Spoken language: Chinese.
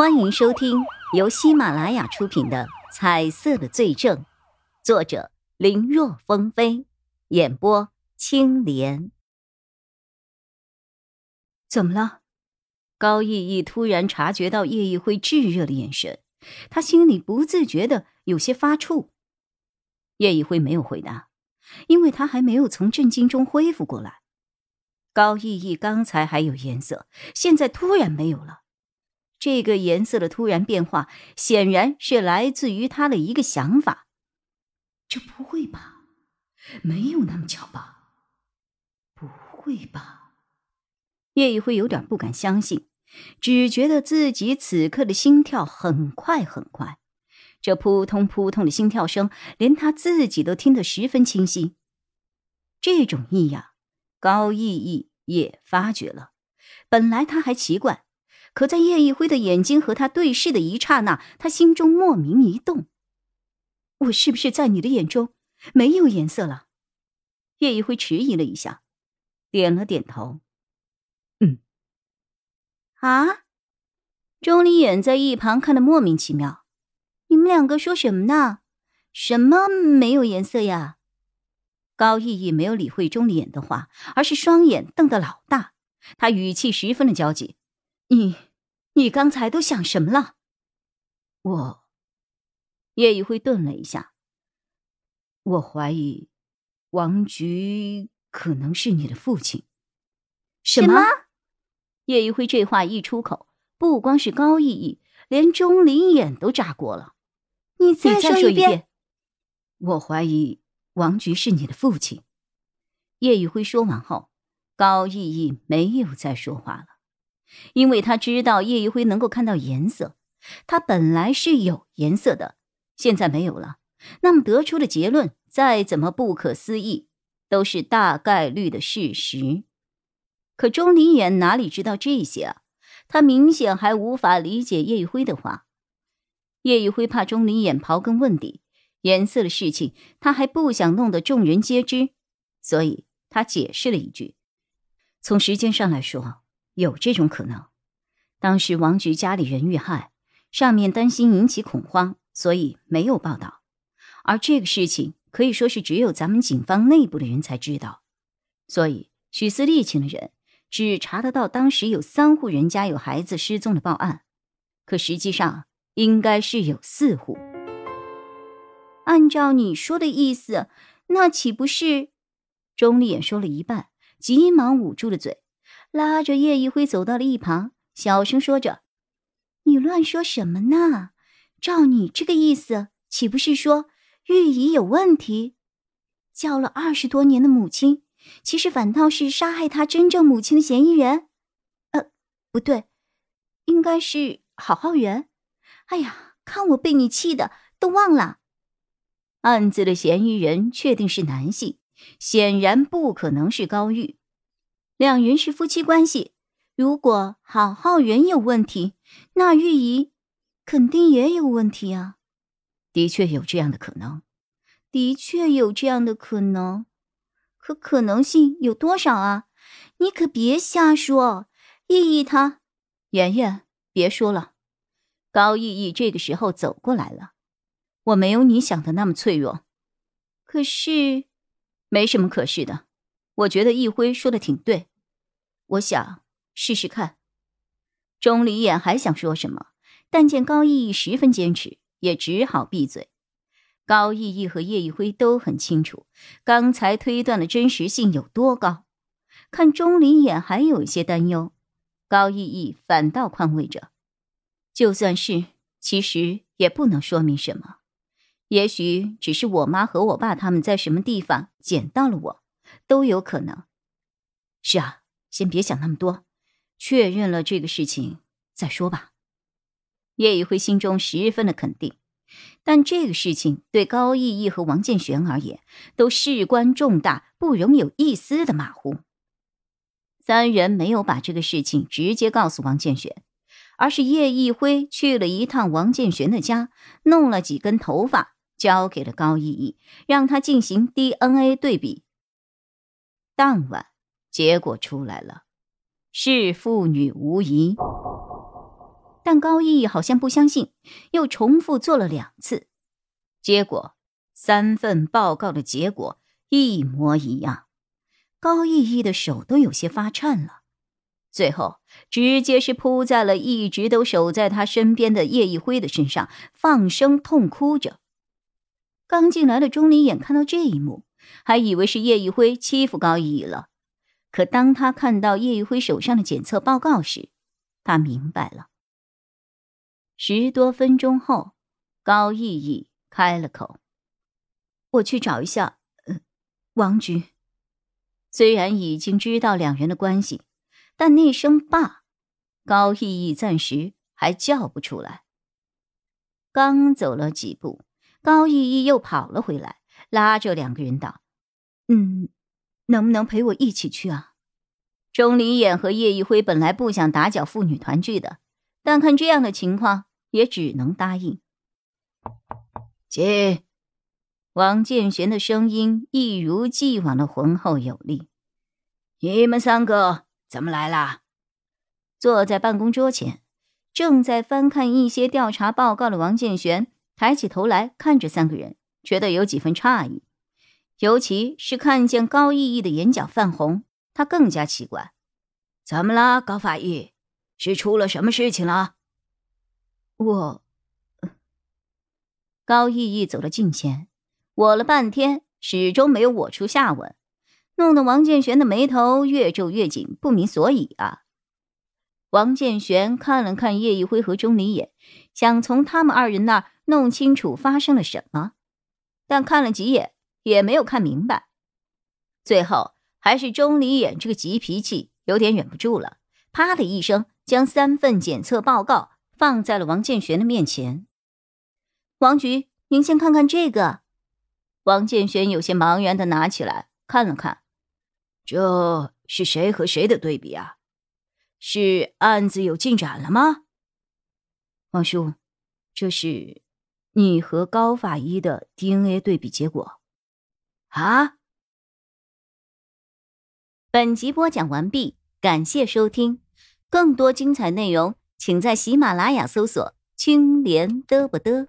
欢迎收听由喜马拉雅出品的《彩色的罪证》，作者林若风飞，演播青莲。怎么了？高逸逸突然察觉到叶一辉炙热的眼神，他心里不自觉的有些发怵。叶一辉没有回答，因为他还没有从震惊中恢复过来。高逸逸刚才还有颜色，现在突然没有了。这个颜色的突然变化，显然是来自于他的一个想法。这不会吧？没有那么巧吧？不会吧？叶一辉有点不敢相信，只觉得自己此刻的心跳很快很快，这扑通扑通的心跳声，连他自己都听得十分清晰。这种异样，高逸逸也发觉了。本来他还奇怪。可在叶一辉的眼睛和他对视的一刹那，他心中莫名一动。我是不是在你的眼中没有颜色了？叶一辉迟疑了一下，点了点头。嗯。啊！钟离眼在一旁看得莫名其妙。你们两个说什么呢？什么没有颜色呀？高逸逸没有理会钟离眼的话，而是双眼瞪得老大，他语气十分的焦急。你，你刚才都想什么了？我，叶一辉顿了一下。我怀疑，王菊可能是你的父亲。什么？叶一辉这话一出口，不光是高逸逸，连钟离眼都炸锅了。你再说一遍。我怀疑王菊是你的父亲。叶一辉说完后，高逸逸没有再说话了。因为他知道叶一辉能够看到颜色，他本来是有颜色的，现在没有了。那么得出的结论再怎么不可思议，都是大概率的事实。可钟离眼哪里知道这些啊？他明显还无法理解叶一辉的话。叶一辉怕钟离眼刨根问底，颜色的事情他还不想弄得众人皆知，所以他解释了一句：“从时间上来说。”有这种可能，当时王局家里人遇害，上面担心引起恐慌，所以没有报道。而这个事情可以说是只有咱们警方内部的人才知道，所以许思利请的人只查得到当时有三户人家有孩子失踪的报案，可实际上应该是有四户。按照你说的意思，那岂不是？钟丽也说了一半，急忙捂住了嘴。拉着叶一辉走到了一旁，小声说着：“你乱说什么呢？照你这个意思，岂不是说玉姨有问题？叫了二十多年的母亲，其实反倒是杀害她真正母亲的嫌疑人？呃，不对，应该是郝浩元。哎呀，看我被你气的都忘了，案子的嫌疑人确定是男性，显然不可能是高玉。”两人是夫妻关系，如果郝浩元有问题，那玉姨肯定也有问题啊。的确有这样的可能，的确有这样的可能，可可能性有多少啊？你可别瞎说。意义他，圆圆，别说了。高意义这个时候走过来了，我没有你想的那么脆弱。可是，没什么可是的。我觉得易辉说的挺对。我想试试看。钟离眼还想说什么，但见高逸逸十分坚持，也只好闭嘴。高逸逸和叶一辉都很清楚刚才推断的真实性有多高。看钟离眼还有一些担忧，高逸逸反倒宽慰着：就算是，其实也不能说明什么。也许只是我妈和我爸他们在什么地方捡到了我，都有可能。是啊。先别想那么多，确认了这个事情再说吧。叶一辉心中十分的肯定，但这个事情对高逸逸和王建玄而言都事关重大，不容有一丝的马虎。三人没有把这个事情直接告诉王建玄，而是叶一辉去了一趟王建玄的家，弄了几根头发交给了高逸逸，让他进行 DNA 对比。当晚。结果出来了，是父女无疑。但高毅好像不相信，又重复做了两次，结果三份报告的结果一模一样。高毅毅的手都有些发颤了，最后直接是扑在了一直都守在他身边的叶一辉的身上，放声痛哭着。刚进来的钟离眼看到这一幕，还以为是叶一辉欺负高毅毅了，可当他看到叶玉辉手上的检测报告时，他明白了。十多分钟后，高毅毅开了口：“我去找一下，呃，王局。”虽然已经知道两人的关系，但那声“爸”，高毅毅暂时还叫不出来。刚走了几步，高毅毅又跑了回来，拉着两个人道：“嗯，能不能陪我一起去啊？”钟离眼和叶一辉本来不想打搅父女团聚的，但看这样的情况，也只能答应。进。王建玄的声音一如既往的浑厚有力。你们三个怎么来啦？坐在办公桌前，正在翻看一些调查报告的王建玄抬起头来看着三个人，觉得有几分诧异，尤其是看见高逸逸的眼角泛红，他更加奇怪。怎么了，高法医？是出了什么事情了？我……高逸逸走了近前。我了半天，始终没有我出下文，弄得王建玄的眉头越皱越紧，不明所以啊。王建玄看了看叶一辉和钟离眼，想从他们二人那儿弄清楚发生了什么，但看了几眼也没有看明白。最后还是钟离眼这个急脾气有点忍不住了，啪的一声将三份检测报告放在了王建玄的面前。王局，您先看看这个。王建轩有些茫然的拿起来看了看，这是谁和谁的对比啊？是案子有进展了吗？王叔，这是你和高法医的 DNA 对比结果。啊！本集播讲完毕，感谢收听，更多精彩内容请在喜马拉雅搜索“青莲嘚不嘚”。